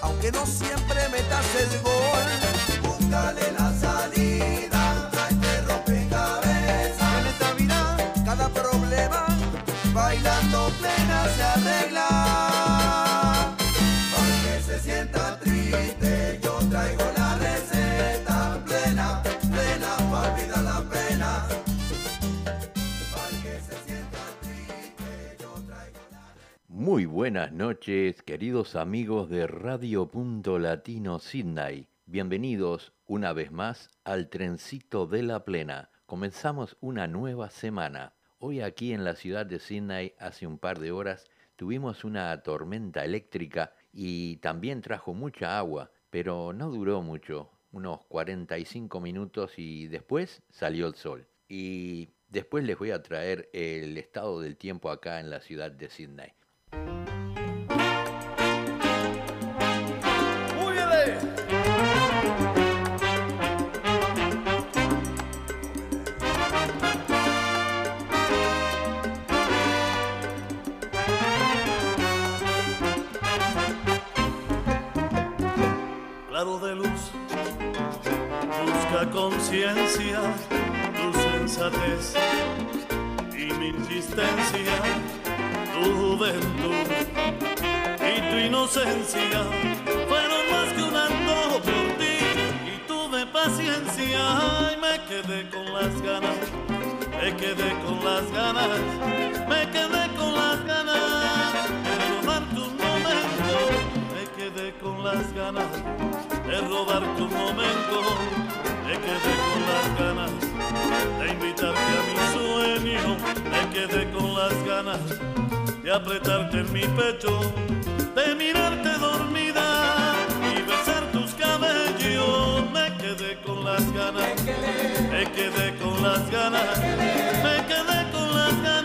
aunque no siempre metas el gol. Búscale la salida a este rompecabezas. En esta vida, cada problema, bailando plena Muy buenas noches, queridos amigos de Radio Punto Latino Sydney. Bienvenidos una vez más al Trencito de la Plena. Comenzamos una nueva semana. Hoy aquí en la ciudad de Sydney, hace un par de horas, tuvimos una tormenta eléctrica y también trajo mucha agua, pero no duró mucho, unos 45 minutos y después salió el sol. Y después les voy a traer el estado del tiempo acá en la ciudad de Sydney. Claro de luz. Busca conciencia, tu sensatez y mi insistencia, juventud. Y tu inocencia fueron más que un antojo por ti. Y tuve paciencia y me quedé con las ganas, me quedé con las ganas, me quedé con las ganas de robarte un momento, me quedé con las ganas de robarte un momento, me quedé con las ganas de invitarte a mi sueño, me quedé con las ganas de apretarte en mi pecho, de mirarte dormida y besar tus cabellos, me quedé con las ganas, me quedé con las ganas, me quedé con las ganas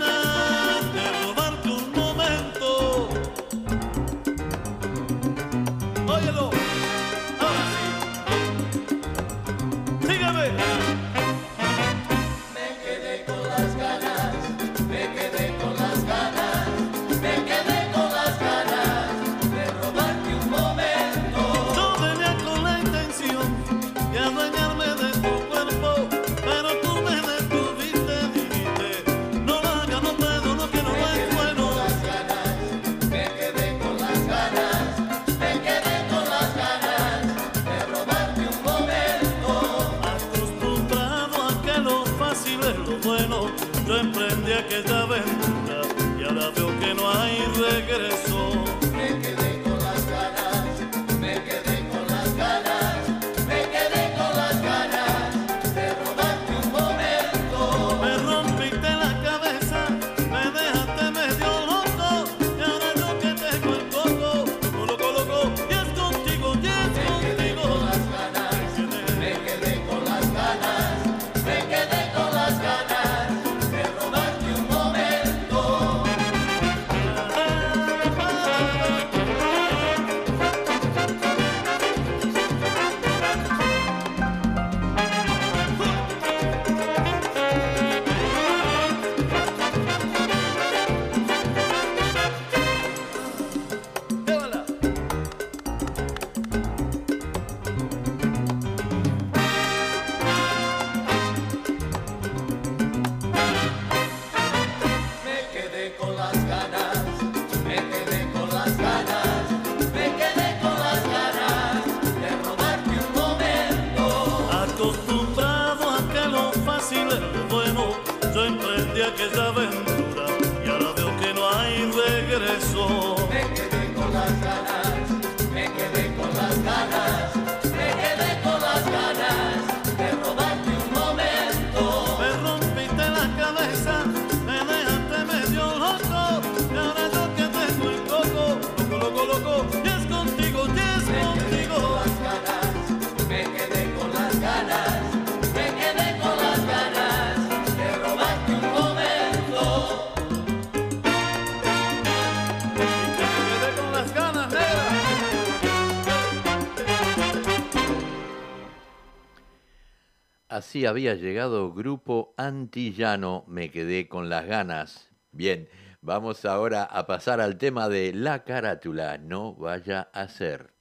Había llegado Grupo Antillano, me quedé con las ganas. Bien, Vamos ahora a pasar al tema de la carátula, no vaya a ser.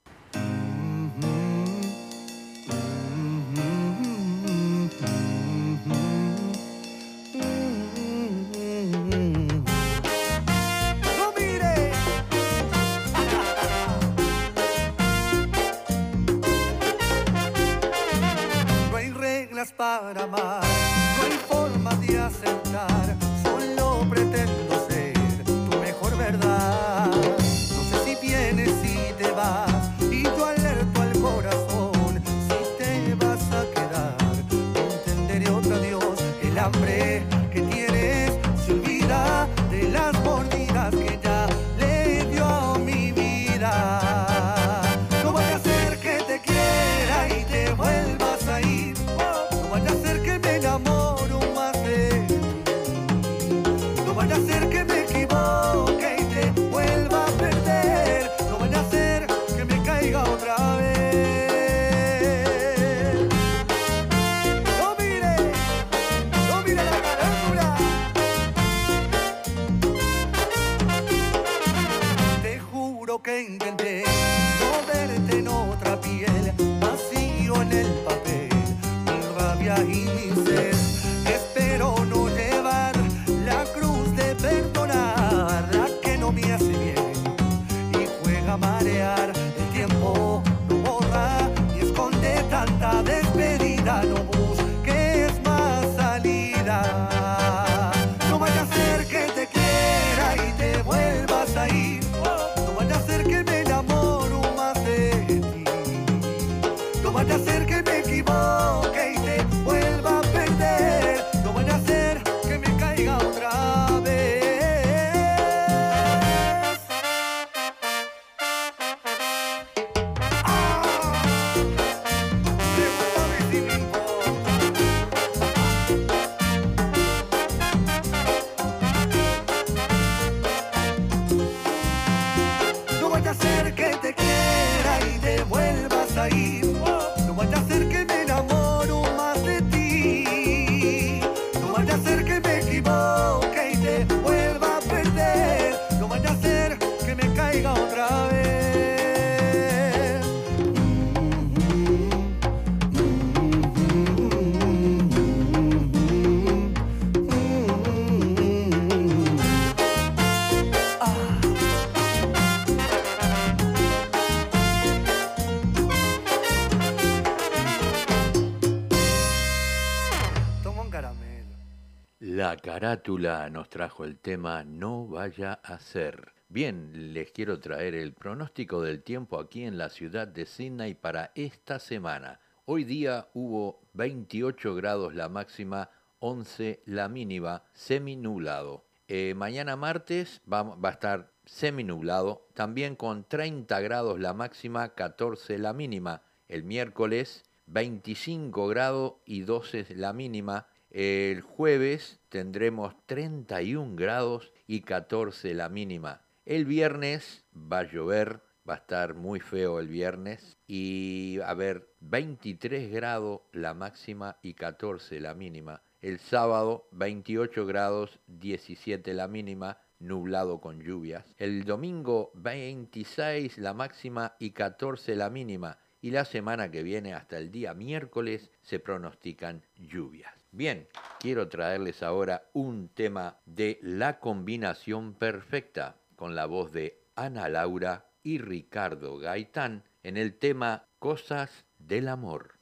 Carátula nos trajo el tema No vaya a ser. Bien, les quiero traer el pronóstico del tiempo aquí en la ciudad de Sydney para esta semana. Hoy día hubo 28 grados la máxima, 11 la mínima, seminublado. Eh, mañana martes va, va a estar seminublado, también con 30 grados la máxima, 14 la mínima. El miércoles 25 grados y 12 la mínima. El jueves tendremos 31 grados y 14 la mínima. El viernes va a llover, va a estar muy feo el viernes y a ver, 23 grados la máxima y 14 la mínima. El sábado 28 grados, 17 la mínima, nublado con lluvias. El domingo 26 la máxima y 14 la mínima. Y la semana que viene, hasta el día miércoles, se pronostican lluvias. Bien, quiero traerles ahora un tema de la combinación perfecta con la voz de Ana Laura y Ricardo Gaitán en el tema Cosas del Amor.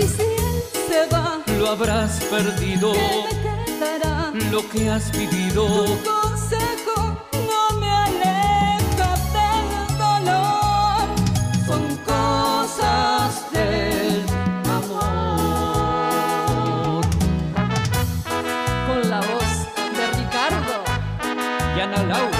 Y si él se va, lo habrás perdido. ¿qué quedará? Lo que has vivido. Tu consejo no me aleja del dolor. Son cosas del amor. Con la voz de Ricardo, Y Ana Laura.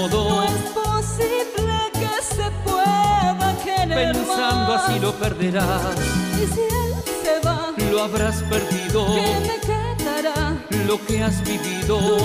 Pensando así lo perderás, Y si él se va, lo habrás perdido, ¿qué me quedará? lo que has vivido.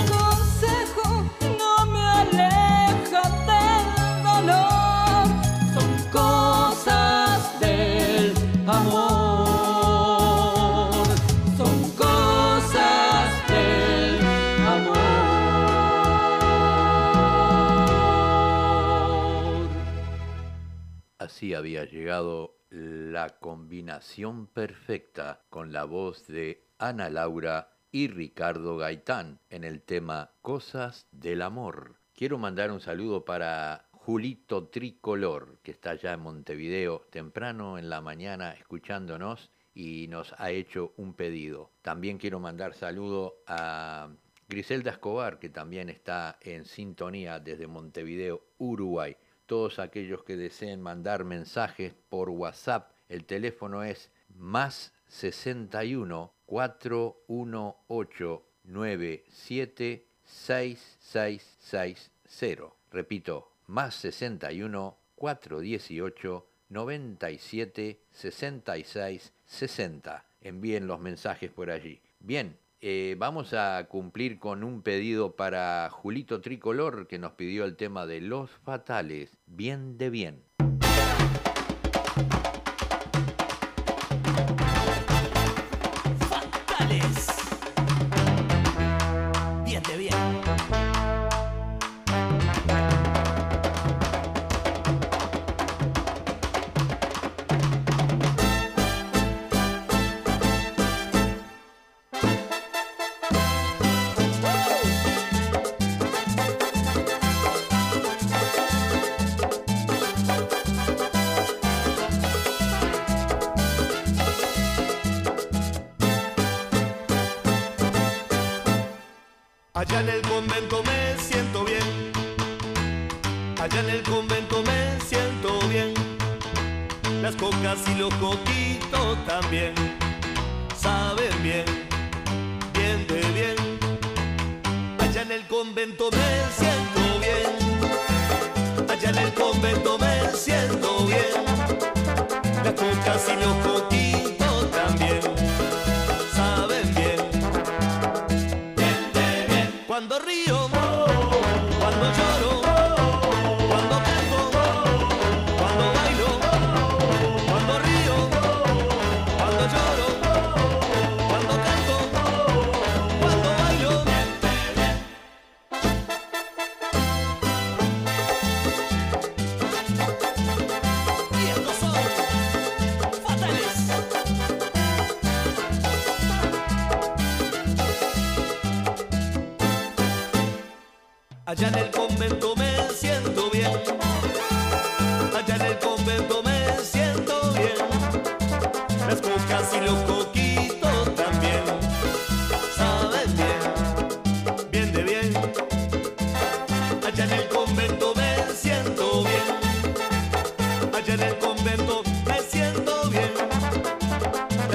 Así había llegado la combinación perfecta con la voz de Ana Laura y Ricardo Gaitán en el tema Cosas del Amor. Quiero mandar un saludo para Julito Tricolor, que está allá en Montevideo, temprano en la mañana escuchándonos y nos ha hecho un pedido. También quiero mandar saludo a Griselda Escobar, que también está en sintonía desde Montevideo, Uruguay. Todos aquellos que deseen mandar mensajes por WhatsApp, el teléfono es más 61 418 97 6660. Repito, más 61 418 97 66 60. Envíen los mensajes por allí. Bien, eh, vamos a cumplir con un pedido para Julito Tricolor que nos pidió el tema de los fatales. Bien de bien.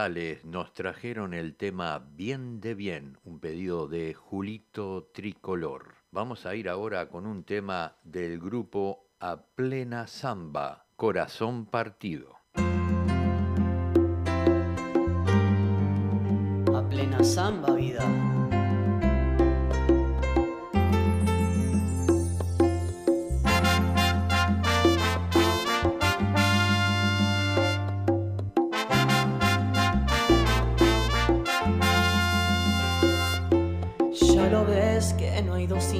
Nos trajeron el tema Bien de Bien, un pedido de Julito Tricolor. Vamos a ir ahora con un tema del grupo A Plena Samba, Corazón Partido. a plena samba vida.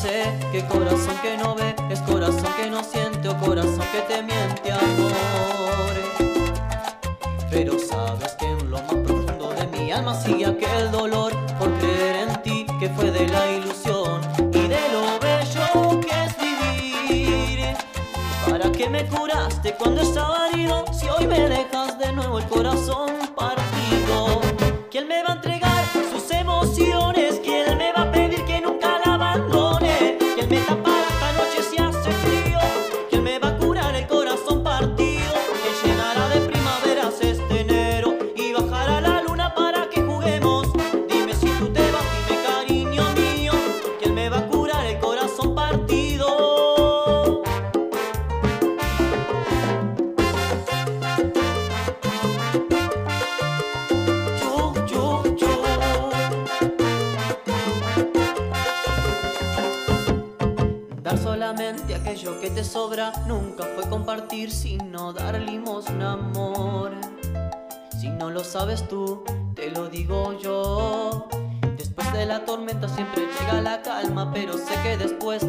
Sé, que corazón que no ve es corazón que no siente o corazón que te miente, amor. Pero sabes que en lo más profundo de mi alma sigue aquel dolor por creer en ti que fue de la ilusión y de lo bello que es vivir. ¿Para qué me curaste cuando estaba herido si hoy me dejas de nuevo el corazón partido? ¿Quién me va dar limosna, amor. Si no lo sabes tú, te lo digo yo. Después de la tormenta siempre llega la calma, pero sé que después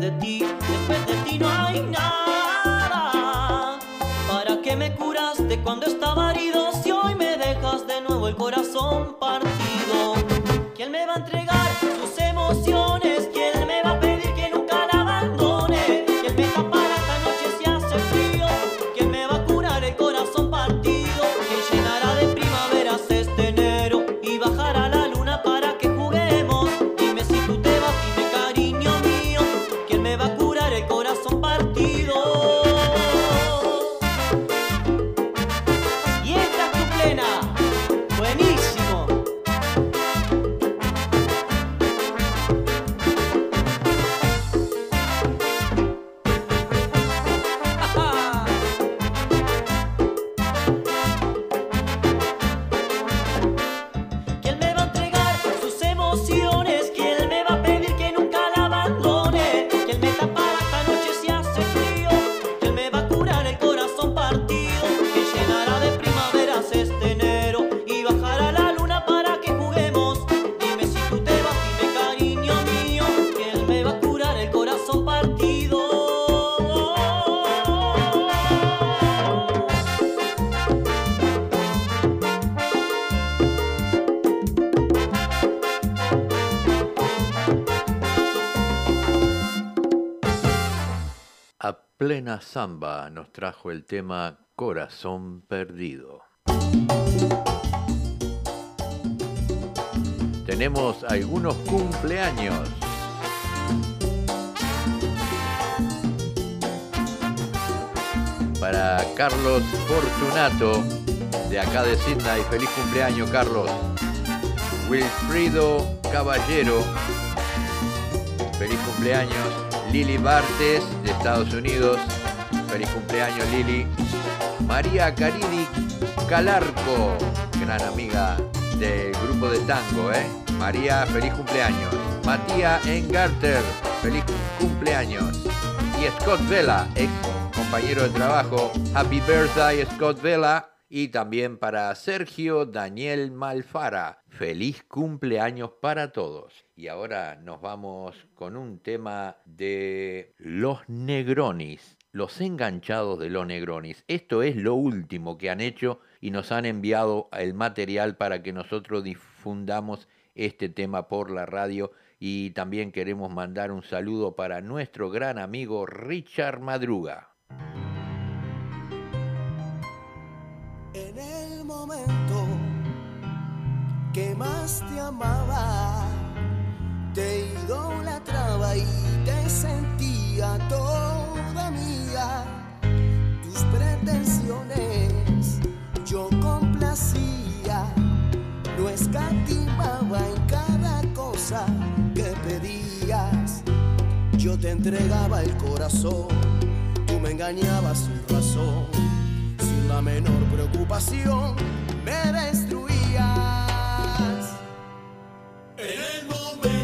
plena samba nos trajo el tema Corazón Perdido. Tenemos algunos cumpleaños. Para Carlos Fortunato, de acá de Sydney, feliz cumpleaños Carlos. Wilfrido Caballero, feliz cumpleaños. Lili Bartes de Estados Unidos, feliz cumpleaños Lili. María Caridi Calarco, gran amiga del grupo de tango, ¿eh? María, feliz cumpleaños. Matías Engarter, feliz cumpleaños. Y Scott Vela, ex compañero de trabajo, happy birthday Scott Vela. Y también para Sergio Daniel Malfara, feliz cumpleaños para todos. Y ahora nos vamos con un tema de los Negronis, los enganchados de los Negronis. Esto es lo último que han hecho y nos han enviado el material para que nosotros difundamos este tema por la radio. Y también queremos mandar un saludo para nuestro gran amigo Richard Madruga. En el momento que más te amaba te idolatraba y te sentía toda mía. Tus pretensiones yo complacía, no escatimaba en cada cosa que pedías. Yo te entregaba el corazón, tú me engañabas sin razón, sin la menor preocupación, me destruías. En el momento.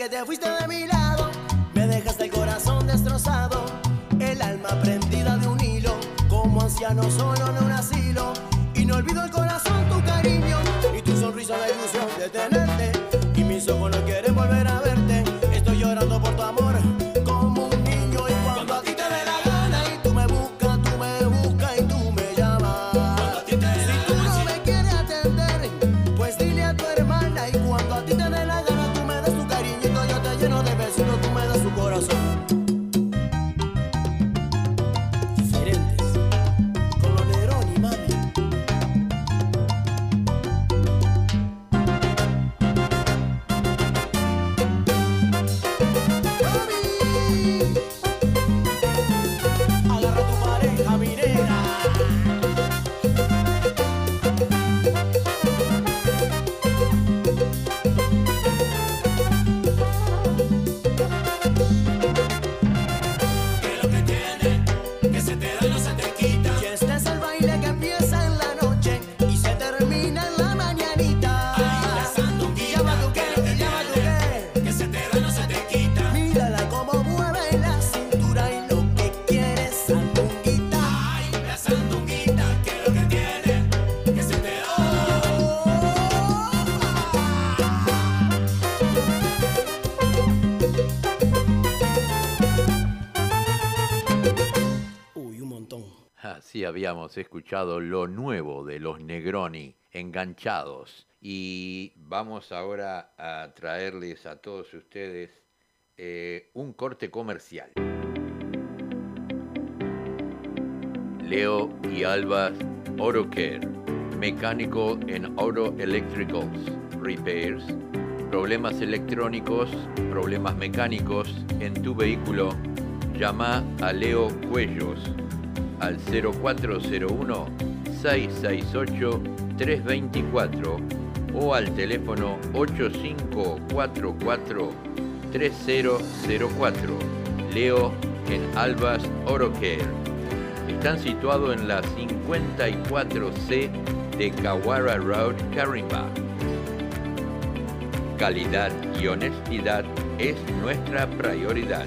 que te fuiste de mí Así habíamos escuchado lo nuevo de los Negroni, enganchados. Y vamos ahora a traerles a todos ustedes eh, un corte comercial. Leo y Alba Auto Care, mecánico en Auto Electricals, repairs, problemas electrónicos, problemas mecánicos en tu vehículo. Llama a Leo Cuellos al 0401 668 324 o al teléfono 8544 3004. Leo en Albas Orocare. Están situados en la 54C de Kawara Road, Carimba. Calidad y honestidad es nuestra prioridad.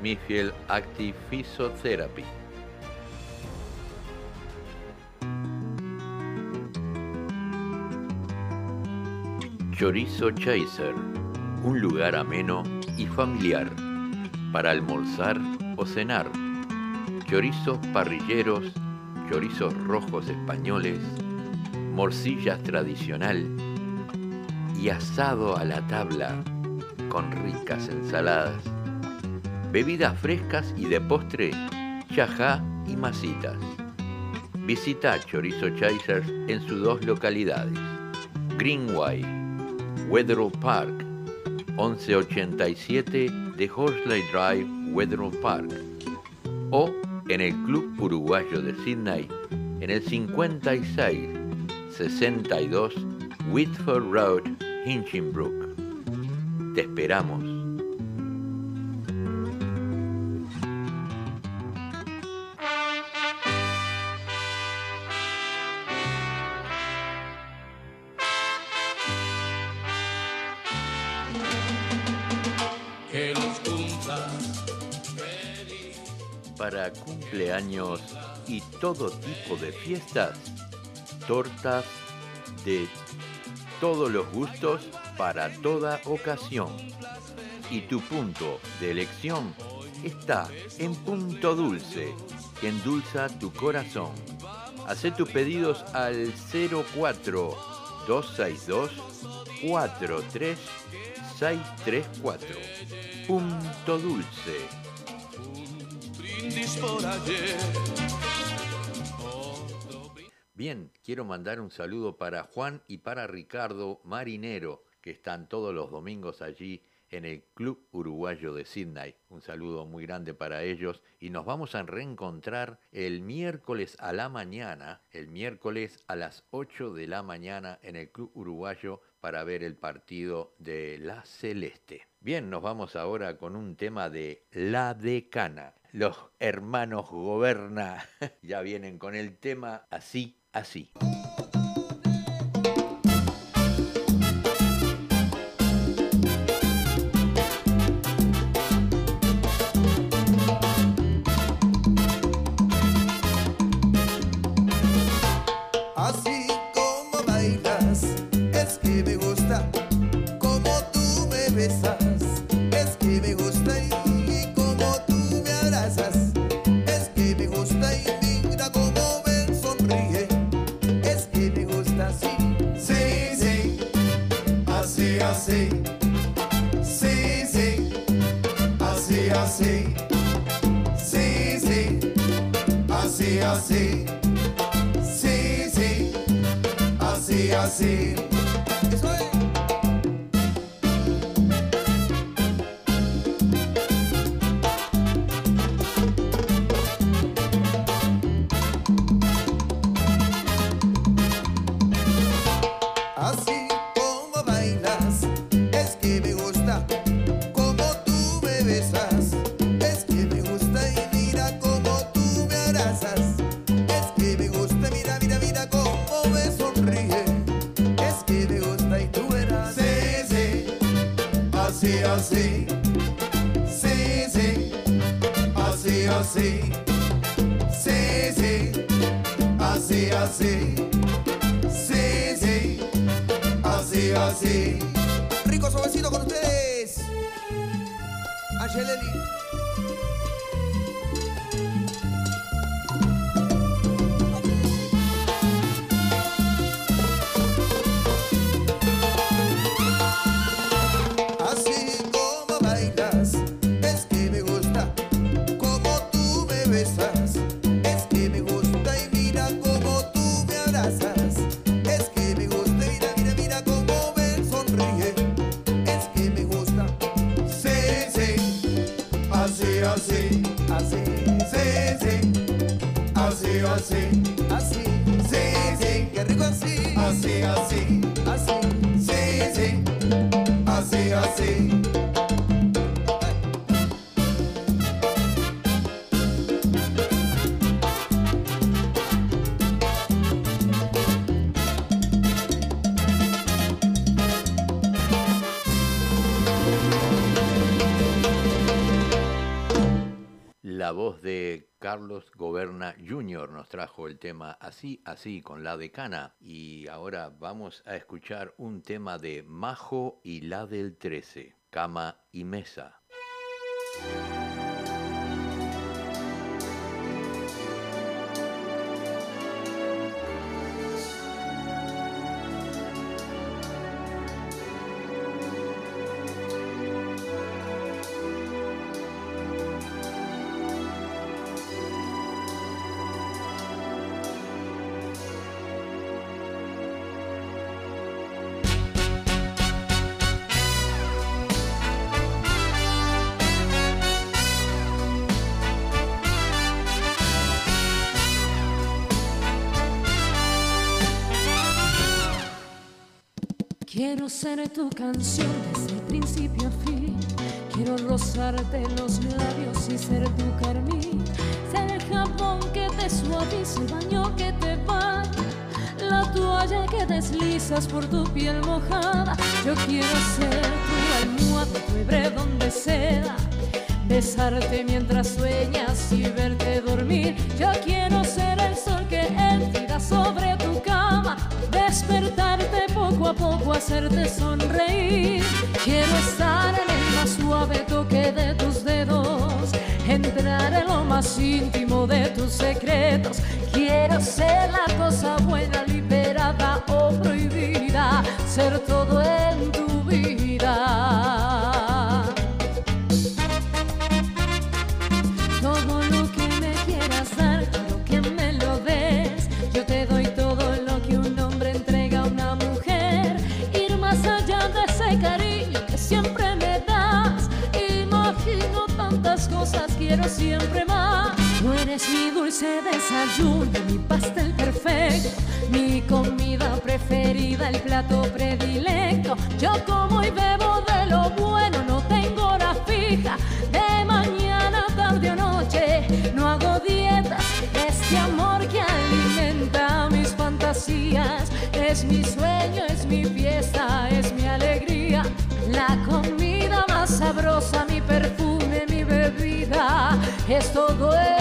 Smithfield Active Physiotherapy. Chorizo Chaser, un lugar ameno y familiar para almorzar o cenar. Chorizos parrilleros, chorizos rojos españoles, morcillas tradicional y asado a la tabla con ricas ensaladas bebidas frescas y de postre, chajá y masitas. Visita Chorizo Chasers en sus dos localidades, Greenway, Wetherall Park, 1187 de Horsley Drive, Wetherall Park, o en el Club Uruguayo de Sydney, en el 56 62 Whitford Road, Hinchinbrook. Te esperamos. Cumpleaños y todo tipo de fiestas. Tortas de todos los gustos para toda ocasión. Y tu punto de elección está en Punto Dulce, que endulza tu corazón. Haz tus pedidos al 04 262 43634. Punto Dulce Bien, quiero mandar un saludo para Juan y para Ricardo Marinero, que están todos los domingos allí en el Club Uruguayo de Sydney. Un saludo muy grande para ellos y nos vamos a reencontrar el miércoles a la mañana, el miércoles a las 8 de la mañana en el Club Uruguayo para ver el partido de la Celeste. Bien, nos vamos ahora con un tema de La Decana los hermanos Goberna ya vienen con el tema así, así. Carlos Goberna Jr. nos trajo el tema Así, así con la decana y ahora vamos a escuchar un tema de Majo y la del 13, Cama y Mesa. Quiero ser tu canción desde el principio a fin. Quiero rozarte los labios y ser tu carmín. Ser el jabón que te suaviza, el baño que te baña. La toalla que deslizas por tu piel mojada. Yo quiero ser tu almohada, tu hebredón de seda. Besarte mientras sueñas y hacerte sonreír. Quiero estar en el más suave toque de tus dedos, entrar en lo más íntimo de tus secretos. Quiero ser la cosa buena, liberada o prohibida, ser todo en quiero siempre más. Tú eres mi dulce desayuno, mi pastel perfecto, mi comida preferida, el plato predilecto. Yo como y bebo de lo bueno, no tengo hora fija, de mañana, tarde o noche, no hago dietas. Este amor que alimenta mis fantasías, es mi sueño, es mi fiesta, es mi alegría. La comida más sabrosa, es todo en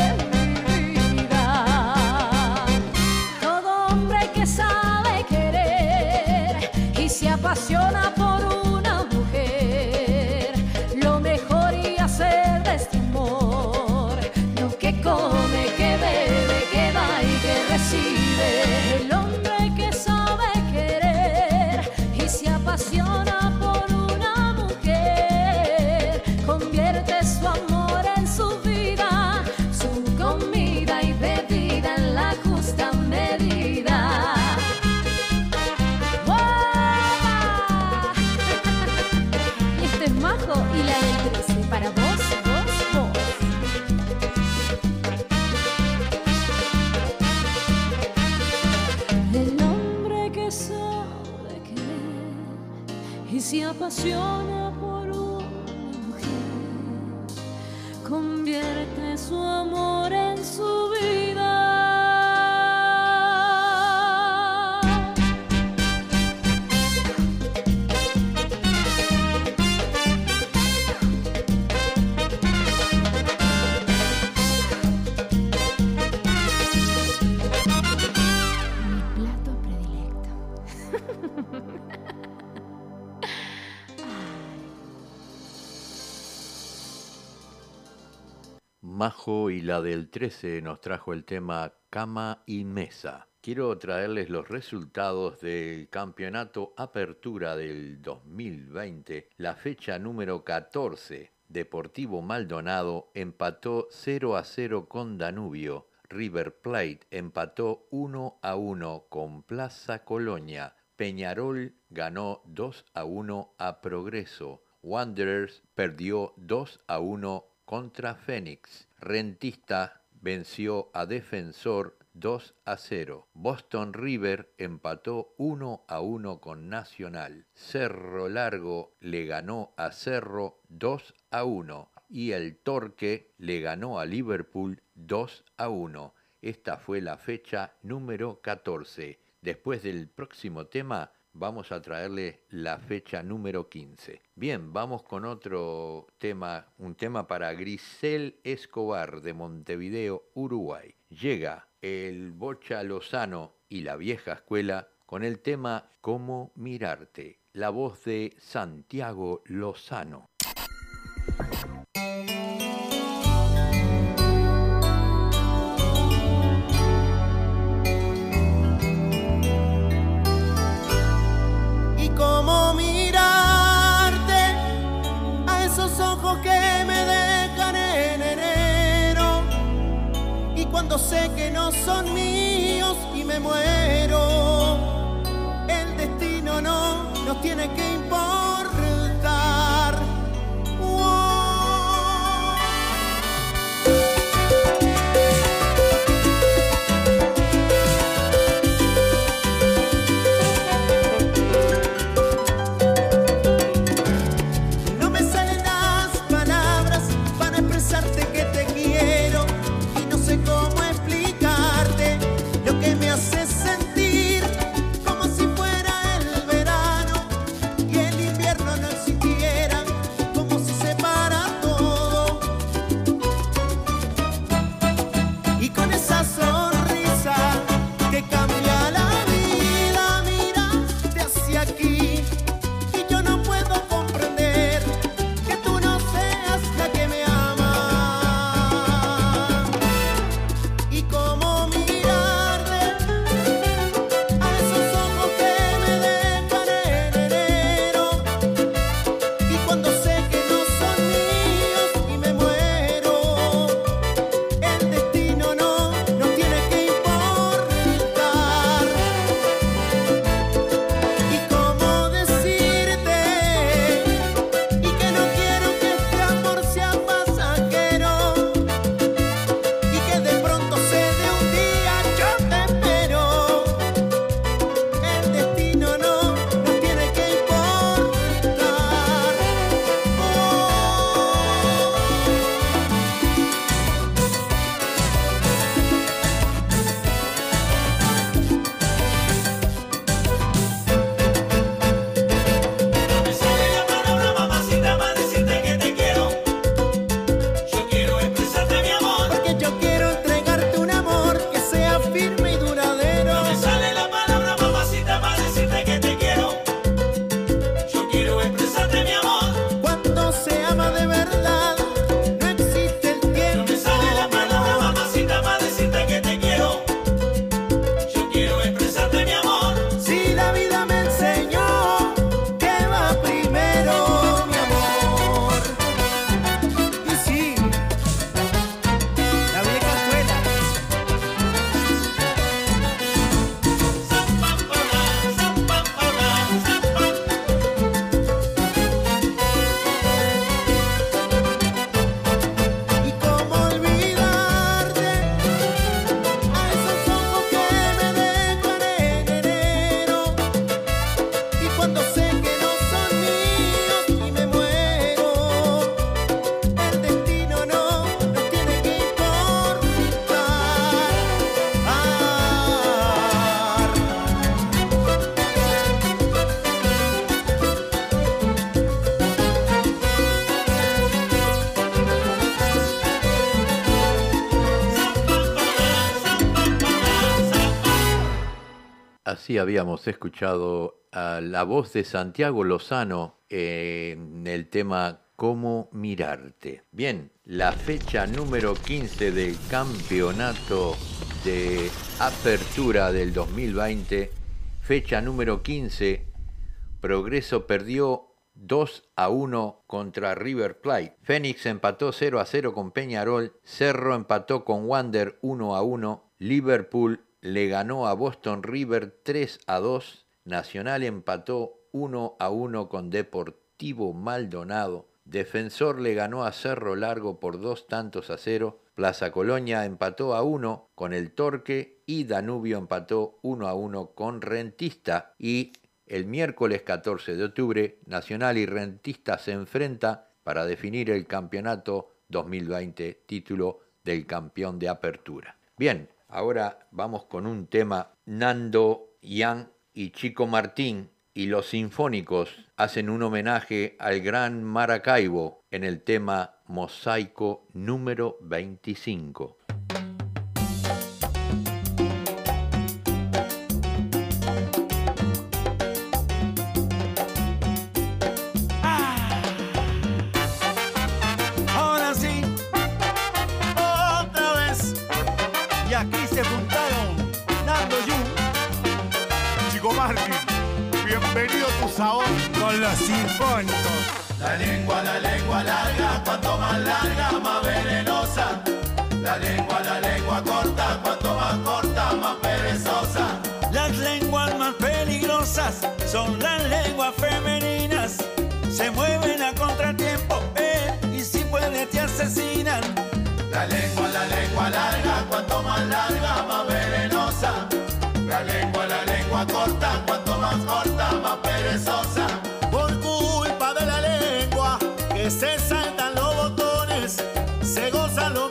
Majo y la del 13 nos trajo el tema Cama y Mesa. Quiero traerles los resultados del campeonato Apertura del 2020, la fecha número 14. Deportivo Maldonado empató 0 a 0 con Danubio. River Plate empató 1 a 1 con Plaza Colonia. Peñarol ganó 2 a 1 a Progreso. Wanderers perdió 2 a 1 contra Fénix. Rentista venció a Defensor 2 a 0. Boston River empató 1 a 1 con Nacional. Cerro Largo le ganó a Cerro 2 a 1 y el Torque le ganó a Liverpool 2 a 1. Esta fue la fecha número 14. Después del próximo tema vamos a traerle la fecha número 15. Bien, vamos con otro tema, un tema para Grisel Escobar de Montevideo, Uruguay. Llega el Bocha Lozano y la vieja escuela con el tema Cómo mirarte, la voz de Santiago Lozano. Sé que no son míos y me muero. El destino no nos tiene que importar. Habíamos escuchado a la voz de Santiago Lozano en el tema cómo mirarte. Bien, la fecha número 15 del campeonato de apertura del 2020, fecha número 15, Progreso perdió 2 a 1 contra River Plate. Fénix empató 0 a 0 con Peñarol. Cerro empató con Wander 1 a 1. Liverpool le ganó a Boston River 3 a 2. Nacional empató 1 a 1 con Deportivo Maldonado. Defensor le ganó a Cerro Largo por dos tantos a cero. Plaza Colonia empató a 1 con el Torque y Danubio empató 1 a 1 con Rentista. Y el miércoles 14 de octubre, Nacional y Rentista se enfrentan para definir el campeonato 2020, título del campeón de apertura. Bien, ahora vamos con un tema. Nando, Ian y Chico Martín y los Sinfónicos hacen un homenaje al gran Maracaibo en el tema Mosaico número 25. Femeninas. Se mueven a contratiempo, eh, y si puede te asesinan. La lengua, la lengua larga, cuanto más larga, más venenosa. La lengua, la lengua corta, cuanto más corta, más perezosa. se saltan los botones, se goza lo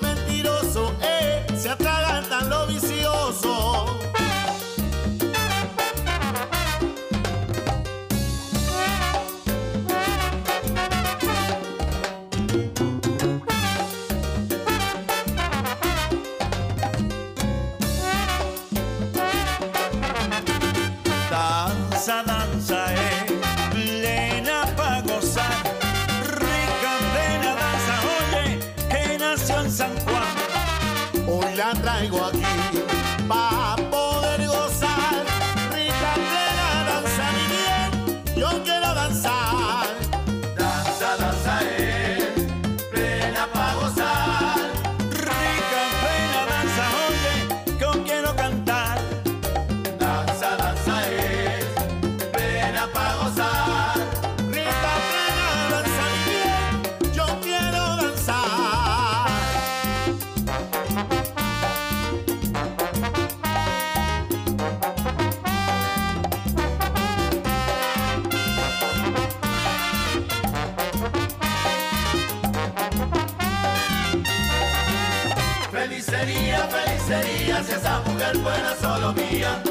Felicería, felicería, si esa mujer fuera solo mía.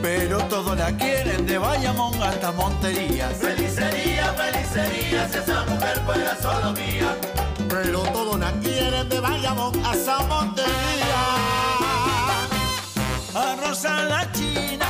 Pero todos la quieren de Bayamón hasta Monterías. Felicería, felicería, si esa mujer fuera solo mía. Pero todos la quieren de Bayamón a San Montería. A Rosa la China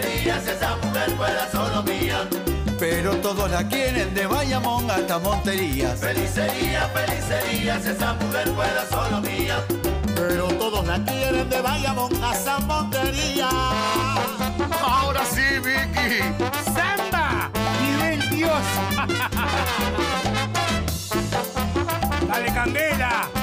Felicería, si esa mujer fuera solo mía. Pero todos la quieren de Bayamón hasta Monterías. Felicería, felicería, si esa mujer fuera solo mía. Pero todos la quieren de Bayamón a San Montería. Ahora sí, Vicky. ¡Samba! ¡Nivel Dios! ¡Dale, Candela!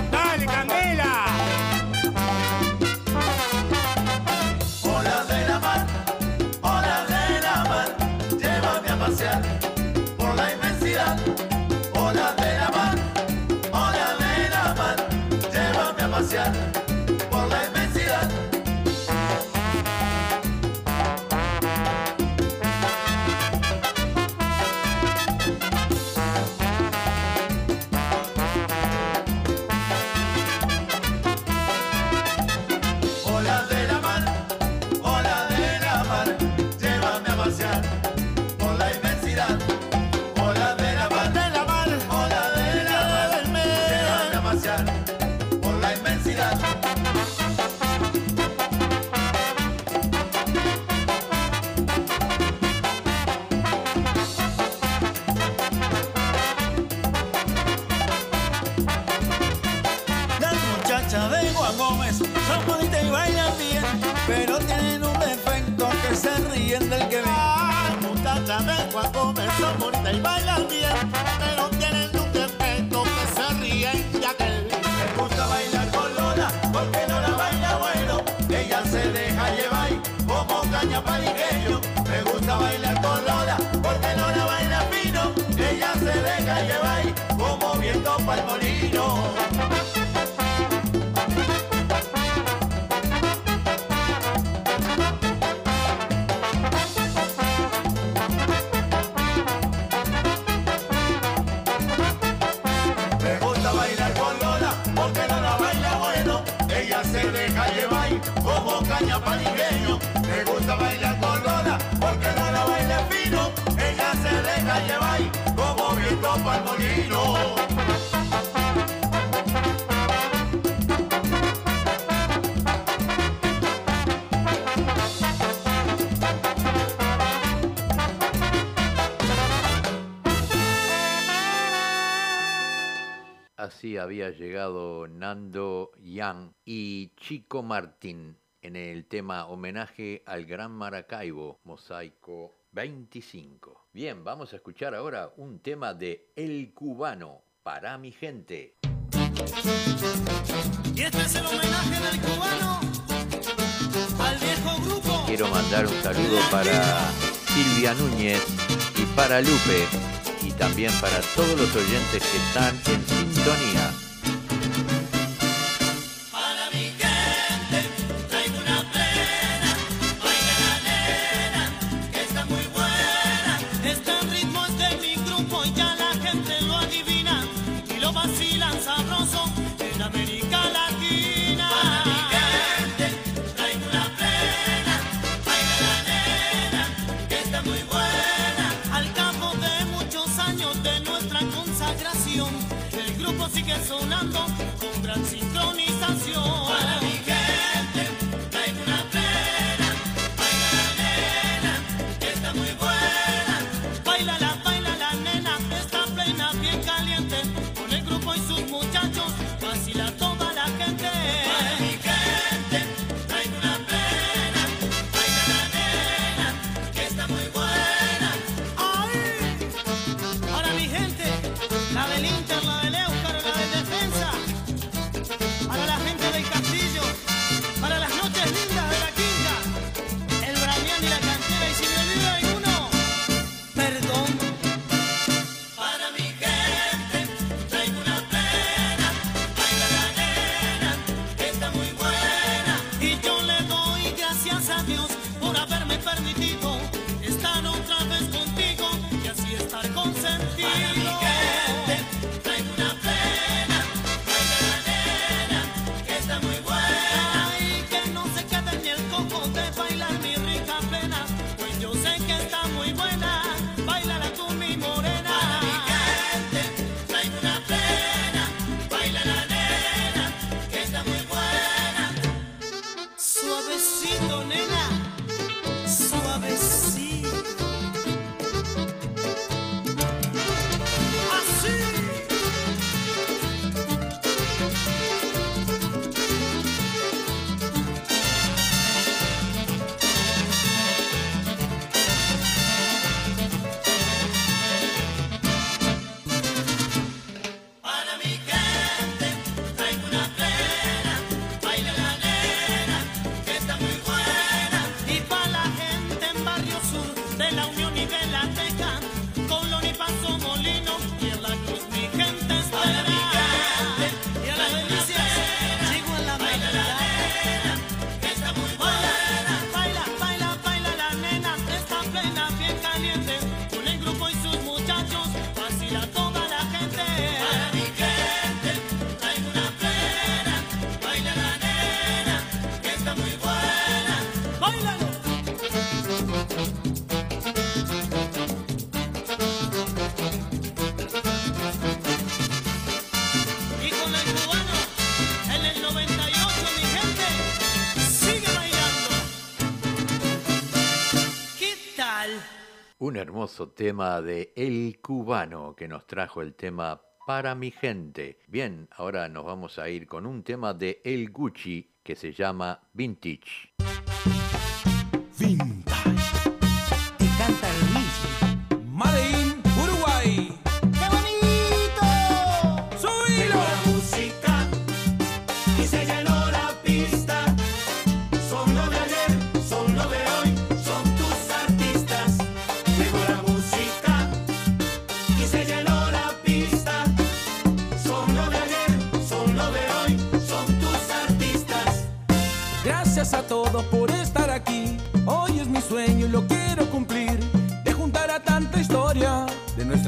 así había llegado Nando Yang y Chico Martín en el tema homenaje al Gran Maracaibo, Mosaico 25. Bien, vamos a escuchar ahora un tema de El Cubano, para mi gente. Y este es el homenaje del cubano al viejo grupo. Quiero mandar un saludo para Silvia Núñez y para Lupe también para todos los oyentes que están en sintonía. Un hermoso tema de El Cubano que nos trajo el tema Para mi gente. Bien, ahora nos vamos a ir con un tema de El Gucci que se llama Vintage.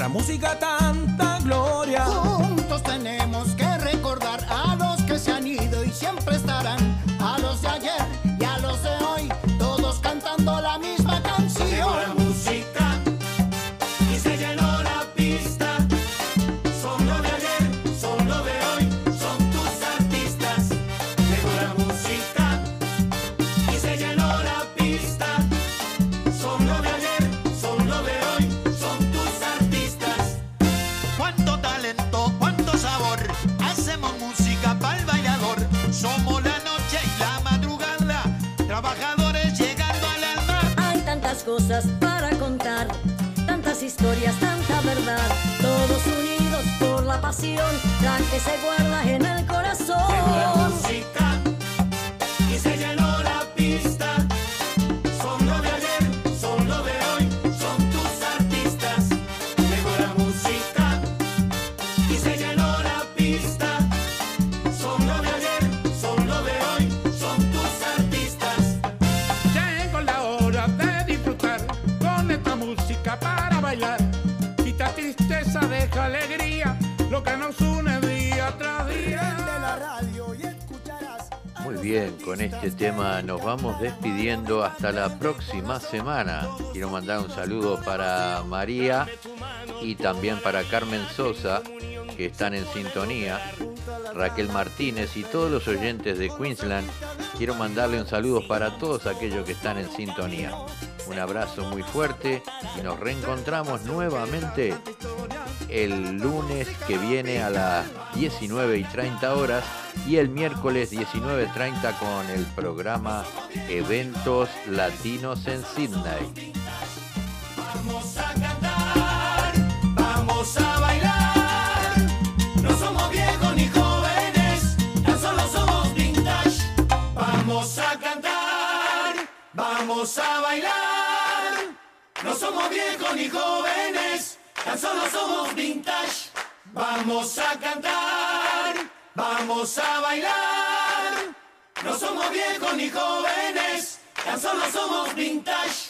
Música tanta gloria. Juntos tenemos que recordar a los que se han ido y siempre estarán. A los de ayer pasión, la que se guarda en el corazón. Bien, con este tema nos vamos despidiendo hasta la próxima semana. Quiero mandar un saludo para María y también para Carmen Sosa, que están en sintonía, Raquel Martínez y todos los oyentes de Queensland. Quiero mandarle un saludo para todos aquellos que están en sintonía. Un abrazo muy fuerte y nos reencontramos nuevamente el lunes que viene a las 19 y 30 horas y el miércoles 19.30 con el programa Eventos Latinos en Sydney. Vamos a cantar, vamos a bailar. No somos viejos ni jóvenes, tan solo somos vintage. Vamos a cantar, vamos a bailar. No somos viejos ni jóvenes, tan solo somos vintage. Vamos a cantar, vamos a bailar. No somos viejos ni jóvenes, tan solo somos vintage.